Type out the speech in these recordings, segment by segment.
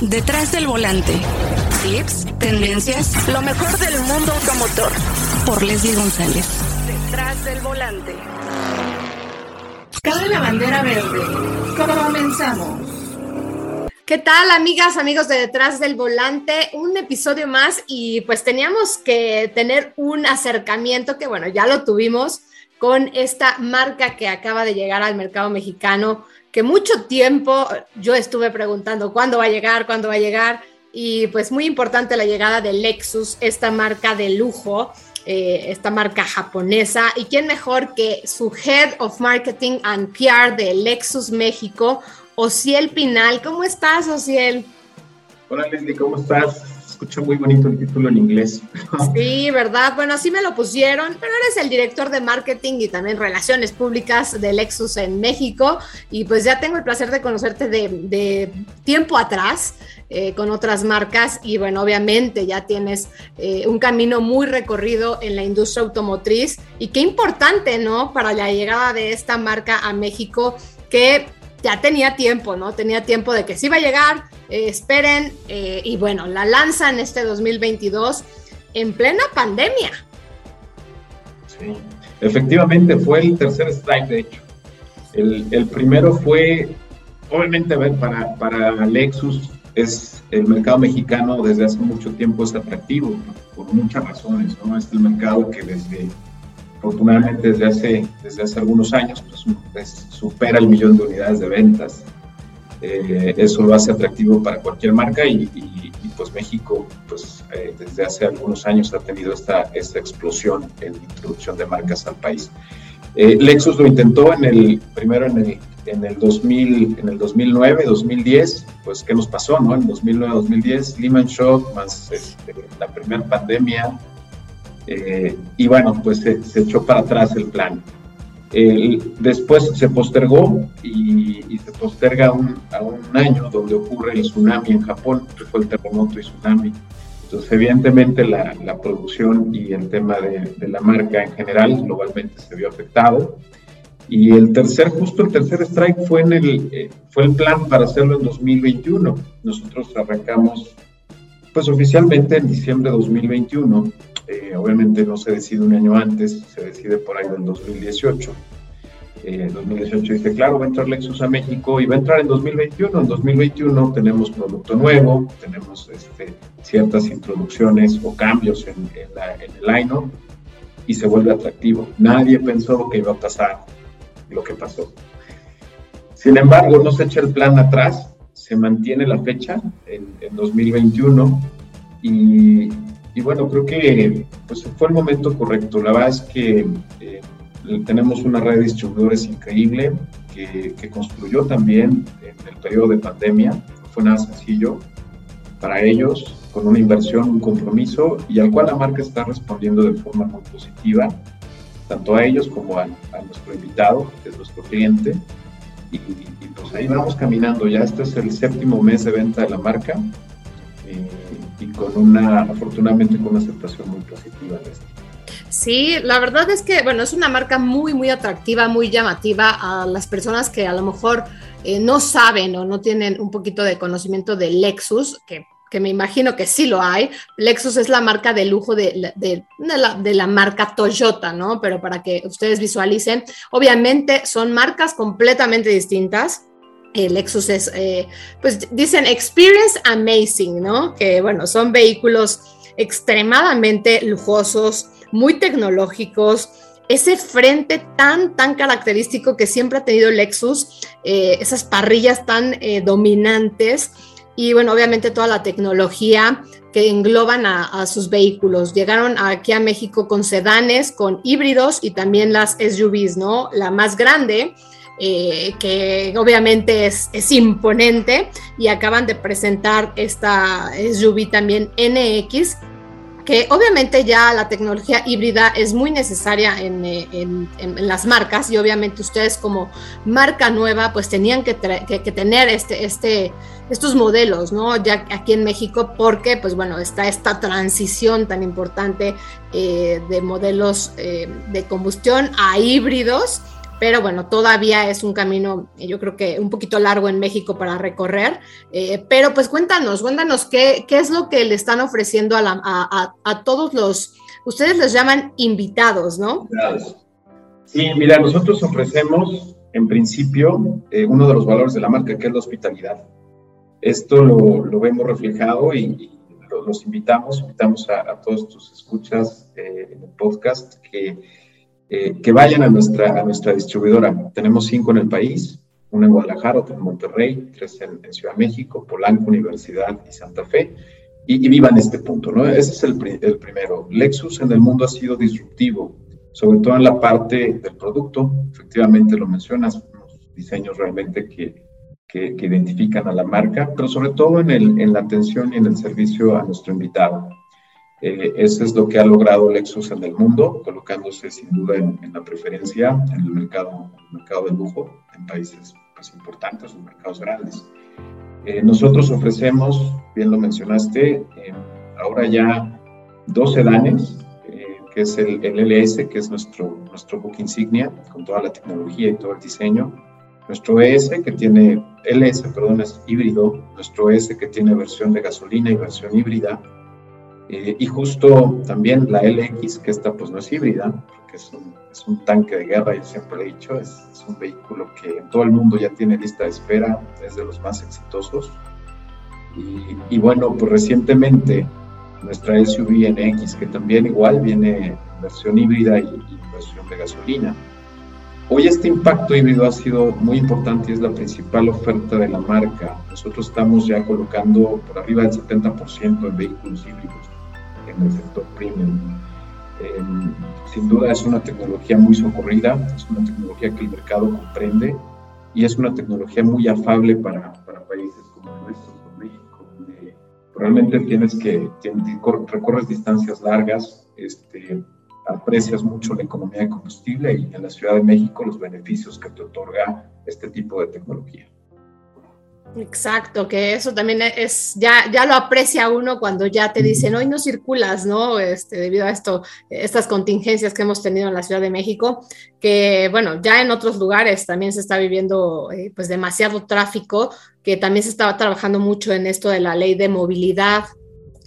Detrás del volante. Tips, tendencias, lo mejor del mundo automotor. Por Leslie González. Detrás del volante. Cabe la bandera verde. Comenzamos. ¿Qué tal, amigas, amigos de Detrás del Volante? Un episodio más y pues teníamos que tener un acercamiento que, bueno, ya lo tuvimos con esta marca que acaba de llegar al mercado mexicano que mucho tiempo yo estuve preguntando cuándo va a llegar, cuándo va a llegar, y pues muy importante la llegada de Lexus, esta marca de lujo, eh, esta marca japonesa, y quién mejor que su Head of Marketing and PR de Lexus México, Ociel Pinal. ¿Cómo estás, Ociel? Hola, Leslie, ¿cómo estás? Escucha muy bonito el título en inglés. Sí, ¿verdad? Bueno, así me lo pusieron, pero eres el director de marketing y también relaciones públicas de Lexus en México y pues ya tengo el placer de conocerte de, tiempo atrás. Eh, con otras marcas y bueno, obviamente ya tienes eh, un camino muy recorrido en la industria automotriz y qué importante, ¿no? Para la llegada de esta marca a México que ya tenía tiempo, ¿no? Tenía tiempo de que sí iba a llegar, eh, esperen, eh, y bueno, la lanzan este 2022 en plena pandemia. Sí, efectivamente fue el tercer strike, de hecho. El, primero fue, obviamente, a ver, para, para Lexus es el mercado mexicano desde hace mucho tiempo es atractivo, por muchas razones, ¿no? Es el mercado que desde afortunadamente desde hace, desde hace algunos años pues, pues, supera el millón de unidades de ventas. Eh, eso lo hace atractivo para cualquier marca y, pues México pues eh, desde hace algunos años ha tenido esta, esta explosión en introducción de marcas al país. Eh, Lexus lo intentó en el, primero en el, en el, 2000, en el 2009, 2010, pues ¿qué nos pasó? No? En 2009, 2010, Lehman Shock, más este, la primera pandemia, eh, y bueno, pues se, echó para atrás el plan. después se postergó y, se posterga un, a un año donde ocurre el tsunami en Japón, que fue el terremoto y tsunami. Entonces, evidentemente, la, la producción y el tema de, de, la marca en general globalmente se vio afectado. Y el tercer, justo el tercer strike fue, en el, eh, fue el plan para hacerlo en 2021. Nosotros arrancamos, pues oficialmente en diciembre de 2021 eh, obviamente no se decide un año antes, se decide por ahí del 2018. En 2018 dice, claro, va a entrar Lexus a México y va a entrar en 2021. En 2021 tenemos producto nuevo, tenemos este, ciertas introducciones o cambios en, el line y se vuelve atractivo. Nadie pensó que iba a pasar lo que pasó. Sin embargo, no se echa el plan atrás, se mantiene la fecha en, en 2021 y, y bueno, creo que pues, fue el momento correcto. La verdad es que eh, tenemos una red de distribuidores increíble que, construyó también en el periodo de pandemia. No fue nada sencillo para ellos, con una inversión, un compromiso y al cual la marca está respondiendo de forma muy positiva, tanto a ellos como a, nuestro invitado, que es nuestro cliente. Y, y, pues ahí vamos caminando. Ya este es el séptimo mes de venta de la marca y con una, afortunadamente, con una aceptación muy positiva de esto. Sí, la verdad es que, bueno, es una marca muy, muy atractiva, muy llamativa a las personas que a lo mejor eh, no saben o no tienen un poquito de conocimiento de Lexus, que, que, me imagino que sí lo hay. Lexus es la marca de lujo de, de, la, de, la, marca Toyota, ¿no? Pero para que ustedes visualicen, obviamente son marcas completamente distintas el Lexus es, eh, pues dicen experience amazing, ¿no? Que bueno, son vehículos extremadamente lujosos, muy tecnológicos, ese frente tan, tan característico que siempre ha tenido Lexus, eh, esas parrillas tan eh, dominantes y bueno, obviamente toda la tecnología que engloban a, a, sus vehículos. Llegaron aquí a México con sedanes, con híbridos y también las SUVs, ¿no? La más grande eh, que obviamente es, imponente y acaban de presentar esta SUV también NX que obviamente ya la tecnología híbrida es muy necesaria en, eh, en, las marcas y obviamente ustedes como marca nueva pues tenían que, tener este, este, estos modelos, ¿no? Ya aquí en México porque pues bueno está esta transición tan importante eh, de modelos de combustión a híbridos pero bueno, todavía es un camino, yo creo que un poquito largo en México para recorrer, eh, pero pues cuéntanos, cuéntanos qué, qué es lo que le están ofreciendo a, a, a, todos los, ustedes les llaman invitados, ¿no? Sí, mira, nosotros ofrecemos en principio eh, uno de los valores de la marca, que es la hospitalidad. Esto lo, lo vemos reflejado y, los invitamos, invitamos a, todos tus escuchas eh, en el podcast que eh, que vayan a nuestra, a nuestra distribuidora. Tenemos cinco en el país, una en Guadalajara, otra en Monterrey, tres en, Ciudad México, Polanco, Universidad y Santa Fe, y, vivan este punto, ¿no? Ese es el, el, primero. Lexus en el mundo ha sido disruptivo, sobre todo en la parte del producto, efectivamente lo mencionas, unos diseños realmente que, que, que identifican a la marca, pero sobre todo en, el, en la atención y en el servicio a nuestro invitado. Eh, eso es lo que ha logrado Lexus en el mundo, colocándose sin duda en, la preferencia en el mercado, mercado de lujo, en países pues, importantes, en mercados grandes. Eh, nosotros ofrecemos, bien lo mencionaste, ahora ya dos sedanes, eh, que es el, el, LS, que es nuestro, nuestro book insignia, con toda la tecnología y todo el diseño. Nuestro ES, que tiene, LS, perdón, es híbrido. Nuestro ES, que tiene versión de gasolina y versión híbrida eh, y justo también la LX, que esta pues no es híbrida, porque es un, es un tanque de guerra, yo siempre he dicho, es, es, un vehículo que en todo el mundo ya tiene lista de espera, es de los más exitosos. Y, y bueno, pues recientemente nuestra SUV NX, que también igual viene en versión híbrida y, y versión de gasolina. Hoy este impacto híbrido ha sido muy importante y es la principal oferta de la marca. Nosotros estamos ya colocando por arriba del 70% en vehículos híbridos en el sector premium. Em, sin duda es una tecnología muy socorrida, es una tecnología que el mercado comprende y es una tecnología muy afable para, para países como el nuestro, como México, donde realmente tienes que, recorres distancias largas, este, aprecias mucho la economía de combustible y en la Ciudad de México los beneficios que te otorga este tipo de tecnología. Exacto, que eso también es, ya, ya lo aprecia uno cuando ya te dicen, hoy no circulas, ¿no? Este, debido a esto, estas contingencias que hemos tenido en la Ciudad de México, que bueno, ya en otros lugares también se está viviendo eh, pues demasiado tráfico, que también se estaba trabajando mucho en esto de la ley de movilidad.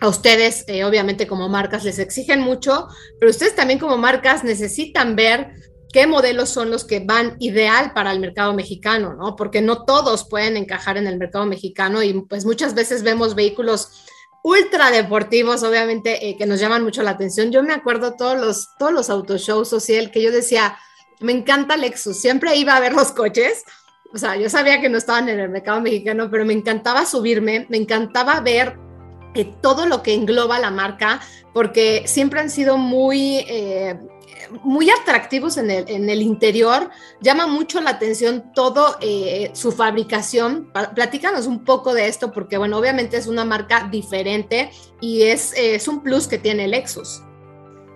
A ustedes, eh, obviamente como marcas, les exigen mucho, pero ustedes también como marcas necesitan ver qué modelos son los que van ideal para el mercado mexicano, ¿no? Porque no todos pueden encajar en el mercado mexicano y pues muchas veces vemos vehículos ultra deportivos, obviamente, eh, que nos llaman mucho la atención. Yo me acuerdo todos los, todos los autoshows social que yo decía, me encanta Lexus, siempre iba a ver los coches. O sea, yo sabía que no estaban en el mercado mexicano, pero me encantaba subirme, me encantaba ver eh, todo lo que engloba la marca, porque siempre han sido muy eh, muy atractivos en el, en el interior, llama mucho la atención todo eh, su fabricación. Platícanos un poco de esto, porque bueno, obviamente es una marca diferente y es, es un plus que tiene Lexus.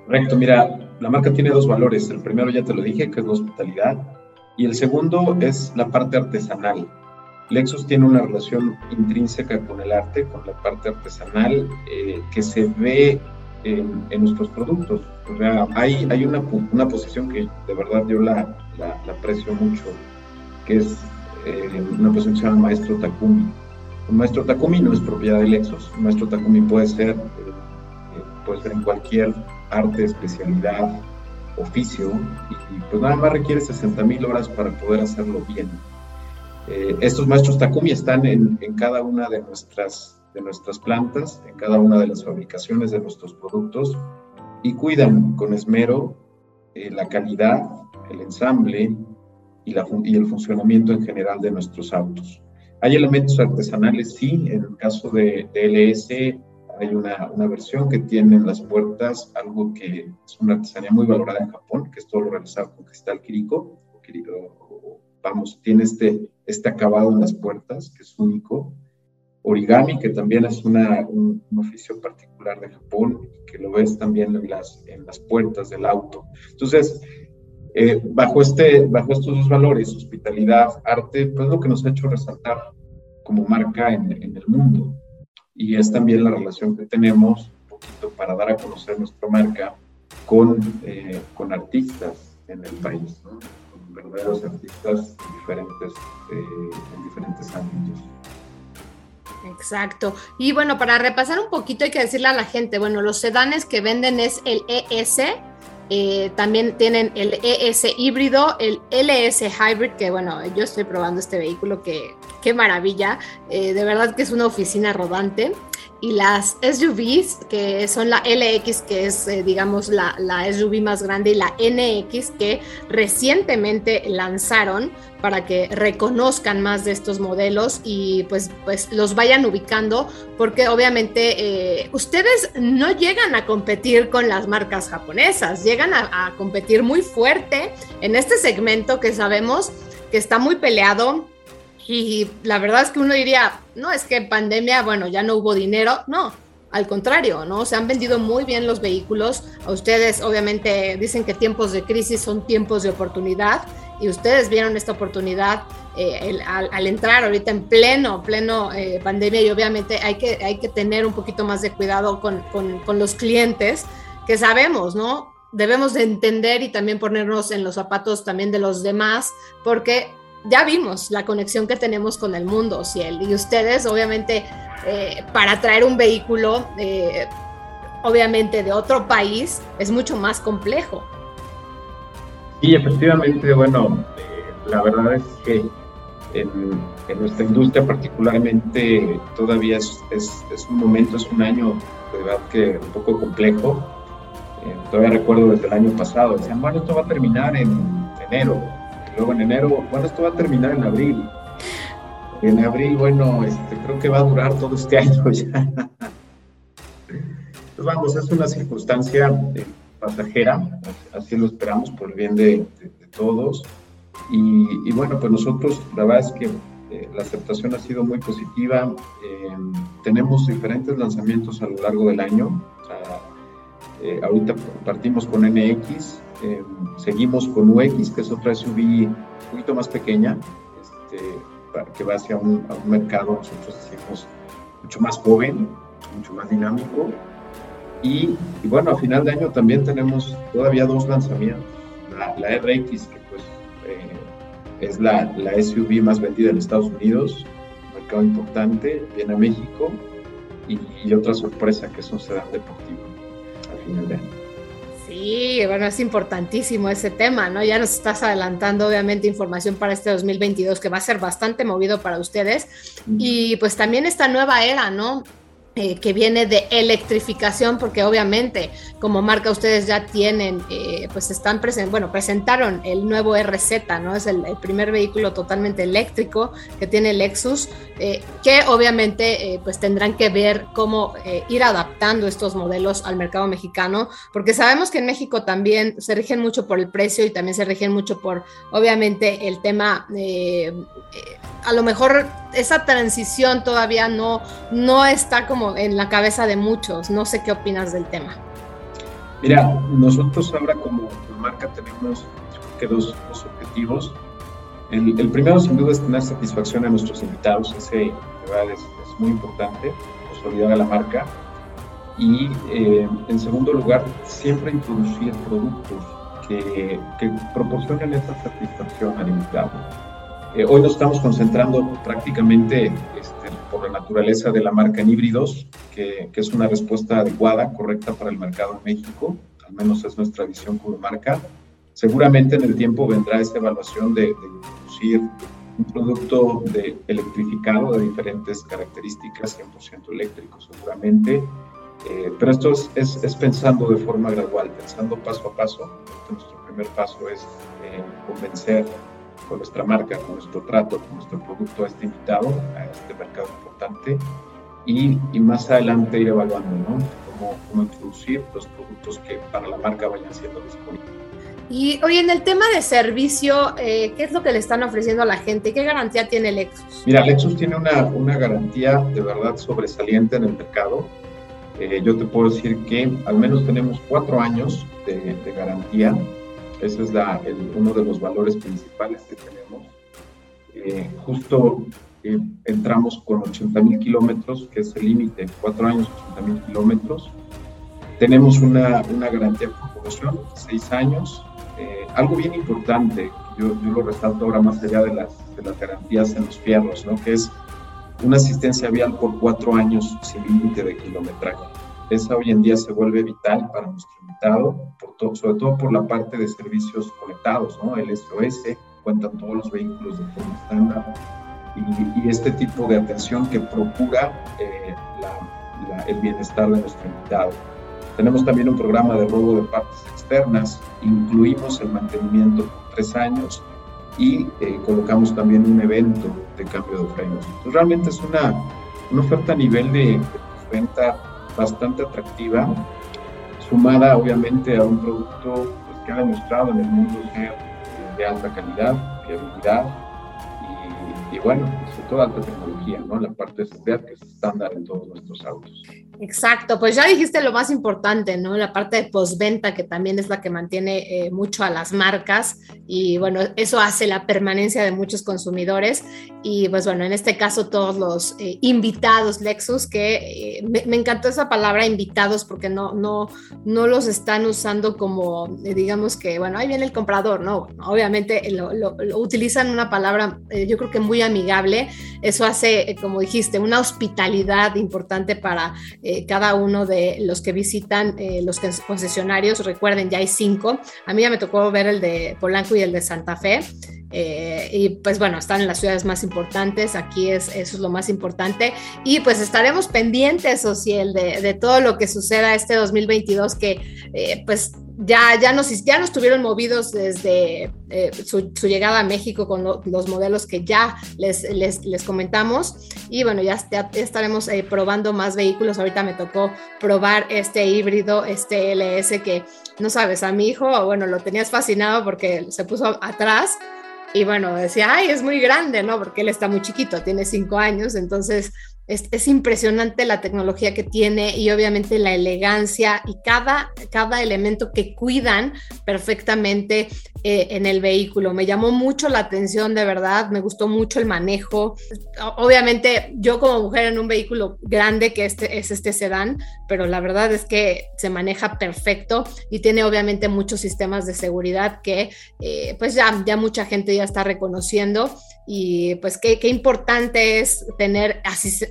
Correcto, mira, la marca tiene dos valores. El primero ya te lo dije, que es la hospitalidad, y el segundo es la parte artesanal. Lexus tiene una relación intrínseca con el arte, con la parte artesanal, eh, que se ve en, nuestros productos. O sea, hay, hay una, una, posición que de verdad yo la, la, aprecio mucho, que es eh, una posición que se llama Maestro Takumi. Un Maestro Takumi no es propiedad de Lexus. Un Maestro Takumi puede ser, eh, eh, puede ser en cualquier arte, especialidad, oficio, y, pues nada más requiere 60 mil horas para poder hacerlo bien. estos maestros Takumi están en, en cada una de nuestras de nuestras plantas, en cada una de las fabricaciones de nuestros productos y cuidan con esmero eh, la calidad, el ensamble y, la, y el funcionamiento en general de nuestros autos. Hay elementos artesanales, sí, en el caso de, LS hay una, una, versión que tiene en las puertas algo que es una artesanía muy valorada en Japón, que es todo realizado con cristal Kiriko, vamos, tiene este, este acabado en las puertas, que es único, origami, que también es una, un, oficio particular de Japón, que lo ves también en las, en las puertas del auto. Entonces, eh, bajo, este, bajo estos dos valores, hospitalidad, arte, pues lo que nos ha hecho resaltar como marca en, en el mundo. Y es también la relación que tenemos, un poquito para dar a conocer nuestra marca, con, eh, con artistas en el país, ¿no? con verdaderos artistas diferentes, en diferentes ámbitos. Exacto. Y bueno, para repasar un poquito hay que decirle a la gente, bueno, los sedanes que venden es el ES, eh, también tienen el ES híbrido, el LS hybrid, que bueno, yo estoy probando este vehículo, que qué maravilla, eh, de verdad que es una oficina rodante y las SUVs, que son la LX, que es, eh, digamos, la, SUV más grande, y la NX, que recientemente lanzaron para que reconozcan más de estos modelos y pues, pues los vayan ubicando, porque obviamente eh, ustedes no llegan a competir con las marcas japonesas, llegan a, a competir muy fuerte en este segmento que sabemos que está muy peleado, y la verdad es que uno diría, no, es que pandemia, bueno, ya no hubo dinero. No, al contrario, ¿no? Se han vendido muy bien los vehículos. A ustedes, obviamente, dicen que tiempos de crisis son tiempos de oportunidad y ustedes vieron esta oportunidad eh, al, entrar ahorita en pleno, pleno eh, pandemia y obviamente hay que, hay que tener un poquito más de cuidado con, con, con los clientes que sabemos, ¿no? Debemos de entender y también ponernos en los zapatos también de los demás, porque ya vimos la conexión que tenemos con el mundo, Ciel, y ustedes obviamente eh, para traer un vehículo, eh, obviamente de otro país, es mucho más complejo. Sí, efectivamente, bueno, eh, la verdad es que en, nuestra industria particularmente todavía es, un momento, es un año de verdad que un poco complejo. todavía recuerdo desde el año pasado, decían, bueno, esto va a terminar en enero, luego en enero, bueno, esto va a terminar en abril. En abril, bueno, este, creo que va a durar todo este año ya. Pues vamos, es una circunstancia eh, pasajera, así lo esperamos por el bien de, todos. Y, bueno, pues nosotros, la verdad es que eh, la aceptación ha sido muy positiva. Eh, tenemos diferentes lanzamientos a lo largo del año. Ahorita partimos con NX, eh, seguimos con UX, que es otra SUV un poquito más pequeña, este, que va hacia un, mercado, nosotros decimos, mucho más joven, mucho más dinámico. Y, bueno, a final de año también tenemos todavía dos lanzamientos. La, RX, que pues eh, es la, la, SUV más vendida en Estados Unidos, un mercado importante, viene a México, y, y otra sorpresa que es un sedán deportivo Sí, bueno, es importantísimo ese tema, ¿no? Ya nos estás adelantando, obviamente, información para este 2022 que va a ser bastante movido para ustedes. Y pues también esta nueva era, ¿no? Eh, que viene de electrificación, porque obviamente como marca ustedes ya tienen, eh, pues están presentes, bueno, presentaron el nuevo RZ, ¿no? Es el, primer vehículo totalmente eléctrico que tiene Lexus, eh, que obviamente pues tendrán que ver cómo ir adaptando estos modelos al mercado mexicano, porque sabemos que en México también se rigen mucho por el precio y también se rigen mucho por, obviamente, el tema a lo mejor esa transición todavía no, no está como en la cabeza de muchos. No sé qué opinas del tema. Mira, nosotros ahora como marca tenemos que dos, objetivos. El, primero sin duda es tener satisfacción a nuestros invitados, ese verdad es, muy importante, consolidar a la marca. Y eh, en segundo lugar, siempre introducir productos que, que proporcionen esa satisfacción al invitado eh, hoy nos estamos concentrando prácticamente este, por la naturaleza de la marca en híbridos, que, es una respuesta adecuada, correcta para el mercado en México, al menos es nuestra visión como marca. Seguramente en el tiempo vendrá esa evaluación de, introducir un producto de electrificado de diferentes características, 100% eléctrico seguramente, eh, pero esto es, es, pensando de forma gradual, pensando paso a paso. nuestro primer paso es eh, convencer con nuestra marca, con nuestro trato, con nuestro producto a este invitado, a este mercado importante y, y más adelante ir evaluando ¿no? cómo, cómo, introducir los productos que para la marca vayan siendo disponibles. Y hoy en el tema de servicio, eh, ¿qué es lo que le están ofreciendo a la gente? ¿Qué garantía tiene Lexus? Mira, Lexus tiene una, una garantía de verdad sobresaliente en el mercado. Eh, yo te puedo decir que al menos tenemos cuatro años de, de garantía ese es la, uno de los valores principales que tenemos. Eh, justo eh, entramos con 80 mil kilómetros, que es el límite, cuatro años, 80 mil kilómetros. Tenemos una, una garantía por promoción, seis años. Eh, algo bien importante, yo, lo resalto ahora más allá de las, de las garantías en los fierros, ¿no? que es una asistencia vial por cuatro años sin límite de kilometraje. Esa hoy en día se vuelve vital para nuestro invitado, por sobre todo por la parte de servicios conectados, ¿no? el SOS, cuentan todos los vehículos de forma estándar, y, este tipo de atención que procura eh, el bienestar de nuestro invitado. Tenemos también un programa de robo de partes externas, incluimos el mantenimiento por tres años y eh, colocamos también un evento de cambio de frenos. realmente es una, una oferta a nivel de, venta bastante atractiva, sumada obviamente a un producto pues, que ha demostrado en el mundo ser de alta calidad, fiabilidad y, y bueno, sobre todo alta tecnología, ¿no? La parte de seguridad que es estándar en todos nuestros autos. Exacto, pues ya dijiste lo más importante, ¿no? La parte de postventa, que también es la que mantiene eh, mucho a las marcas y bueno, eso hace la permanencia de muchos consumidores y pues bueno, en este caso todos los eh, invitados Lexus, que eh, me, encantó esa palabra invitados porque no, no, no los están usando como, digamos que, bueno, ahí viene el comprador, ¿no? Obviamente lo, utilizan una palabra, yo creo que muy amigable, eso hace, como dijiste, una hospitalidad importante para eh, cada uno de los que visitan eh, los concesionarios. Recuerden, ya hay cinco. A mí ya me tocó ver el de Polanco y el de Santa Fe. Eh, y pues bueno, están en las ciudades más importantes, aquí es, eso es lo más importante. Y pues estaremos pendientes, Ociel, de, de todo lo que suceda este 2022, que pues ya, ya, nos, ya nos tuvieron movidos desde eh, su, llegada a México con los modelos que ya les, les, comentamos. Y bueno, ya, estaremos eh, probando más vehículos. Ahorita me tocó probar este híbrido, este LS, que no sabes, a mi hijo, bueno, lo tenías fascinado porque se puso atrás. Y bueno, decía, ay, es muy grande, ¿no? Porque él está muy chiquito, tiene cinco años, entonces es, impresionante la tecnología que tiene y obviamente la elegancia y cada, cada elemento que cuidan perfectamente eh, en el vehículo. Me llamó mucho la atención, de verdad, me gustó mucho el manejo. Obviamente yo como mujer en un vehículo grande que este, es este sedán, pero la verdad es que se maneja perfecto y tiene obviamente muchos sistemas de seguridad que eh, pues ya, ya mucha gente ya está reconociendo y pues qué, qué importante es tener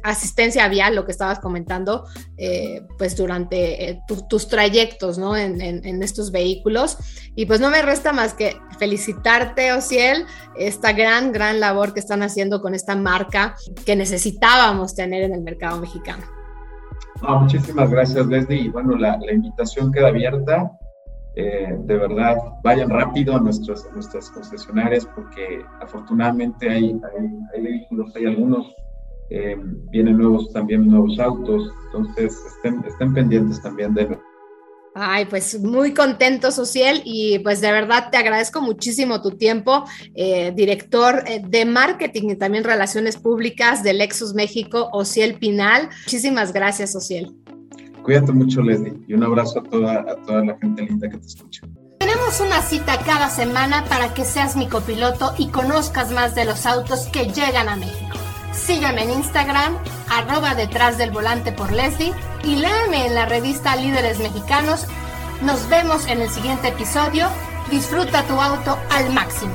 asistencia vial, lo que estabas comentando, eh, pues durante eh, tus trayectos, ¿no? En, en, estos vehículos. Y pues no me resta más que felicitarte, Ociel, esta gran, gran labor que están haciendo con esta marca que necesitábamos tener en el mercado mexicano. muchísimas gracias, Leslie. Y bueno, la, la invitación queda abierta eh, de verdad vayan rápido a nuestras, nuestras concesionarias porque afortunadamente hay, hay, vehículos, hay algunos, eh, vienen nuevos también nuevos autos, entonces estén, estén pendientes también de Ay, pues muy contento, Social, y pues de verdad te agradezco muchísimo tu tiempo, eh, director de marketing y también relaciones públicas de Lexus México, Ociel Pinal. Muchísimas gracias, Ociel. Cuídate mucho, Leslie, y un abrazo a toda, a toda la gente linda que te escucha. Tenemos una cita cada semana para que seas mi copiloto y conozcas más de los autos que llegan a México. Sígueme en Instagram, arroba detrás del volante por Leslie y léame en la revista Líderes Mexicanos. Nos vemos en el siguiente episodio. Disfruta tu auto al máximo.